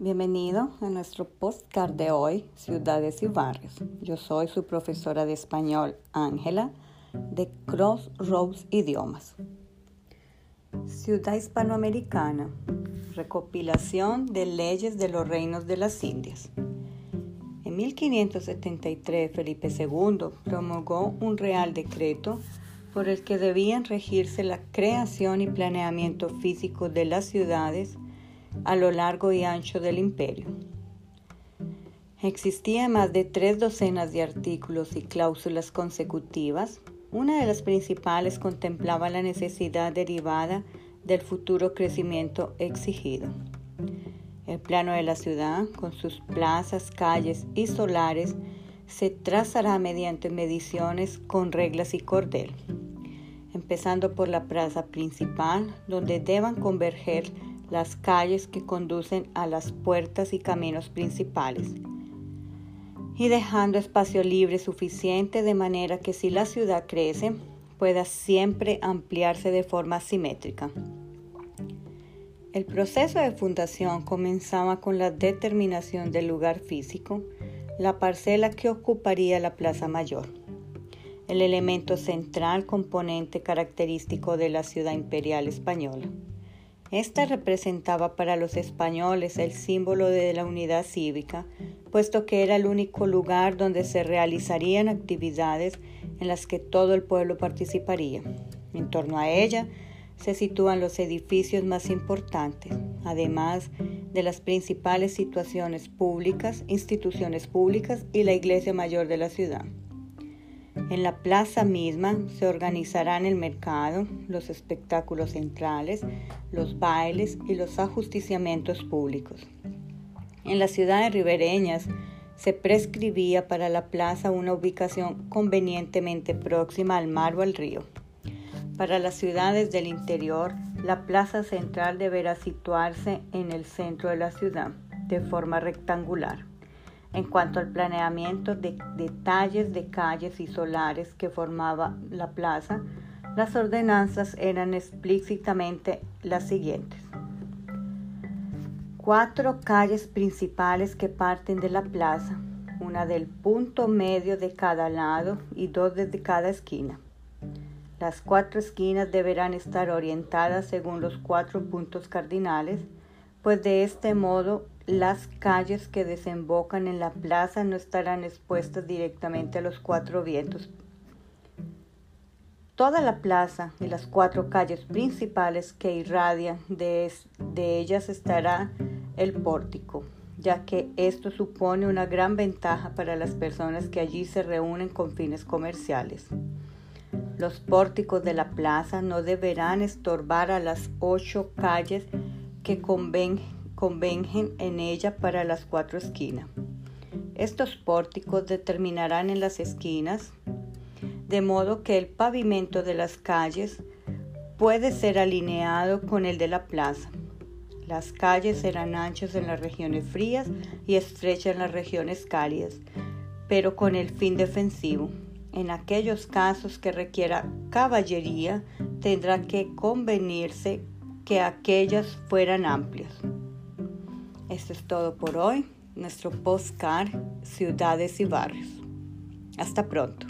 Bienvenido a nuestro postcard de hoy, Ciudades y Barrios. Yo soy su profesora de español, Ángela, de Crossroads Idiomas. Ciudad Hispanoamericana, recopilación de leyes de los reinos de las Indias. En 1573, Felipe II promulgó un real decreto por el que debían regirse la creación y planeamiento físico de las ciudades a lo largo y ancho del imperio. Existían más de tres docenas de artículos y cláusulas consecutivas. Una de las principales contemplaba la necesidad derivada del futuro crecimiento exigido. El plano de la ciudad, con sus plazas, calles y solares, se trazará mediante mediciones con reglas y cordel, empezando por la plaza principal, donde deban converger las calles que conducen a las puertas y caminos principales, y dejando espacio libre suficiente de manera que si la ciudad crece, pueda siempre ampliarse de forma simétrica. El proceso de fundación comenzaba con la determinación del lugar físico, la parcela que ocuparía la Plaza Mayor, el elemento central componente característico de la ciudad imperial española. Esta representaba para los españoles el símbolo de la unidad cívica, puesto que era el único lugar donde se realizarían actividades en las que todo el pueblo participaría. En torno a ella se sitúan los edificios más importantes, además de las principales situaciones públicas, instituciones públicas y la iglesia mayor de la ciudad. En la plaza misma se organizarán el mercado, los espectáculos centrales, los bailes y los ajusticiamientos públicos. En las ciudades ribereñas se prescribía para la plaza una ubicación convenientemente próxima al mar o al río. Para las ciudades del interior, la plaza central deberá situarse en el centro de la ciudad, de forma rectangular. En cuanto al planeamiento de detalles de calles y solares que formaba la plaza, las ordenanzas eran explícitamente las siguientes. Cuatro calles principales que parten de la plaza, una del punto medio de cada lado y dos desde cada esquina. Las cuatro esquinas deberán estar orientadas según los cuatro puntos cardinales, pues de este modo las calles que desembocan en la plaza no estarán expuestas directamente a los cuatro vientos. Toda la plaza y las cuatro calles principales que irradian de, de ellas estará el pórtico, ya que esto supone una gran ventaja para las personas que allí se reúnen con fines comerciales. Los pórticos de la plaza no deberán estorbar a las ocho calles que convengan convenjen en ella para las cuatro esquinas. Estos pórticos determinarán en las esquinas, de modo que el pavimento de las calles puede ser alineado con el de la plaza. Las calles serán anchas en las regiones frías y estrechas en las regiones cálidas, pero con el fin defensivo. En aquellos casos que requiera caballería, tendrá que convenirse que aquellas fueran amplias. Esto es todo por hoy, nuestro postcard Ciudades y Barrios. Hasta pronto.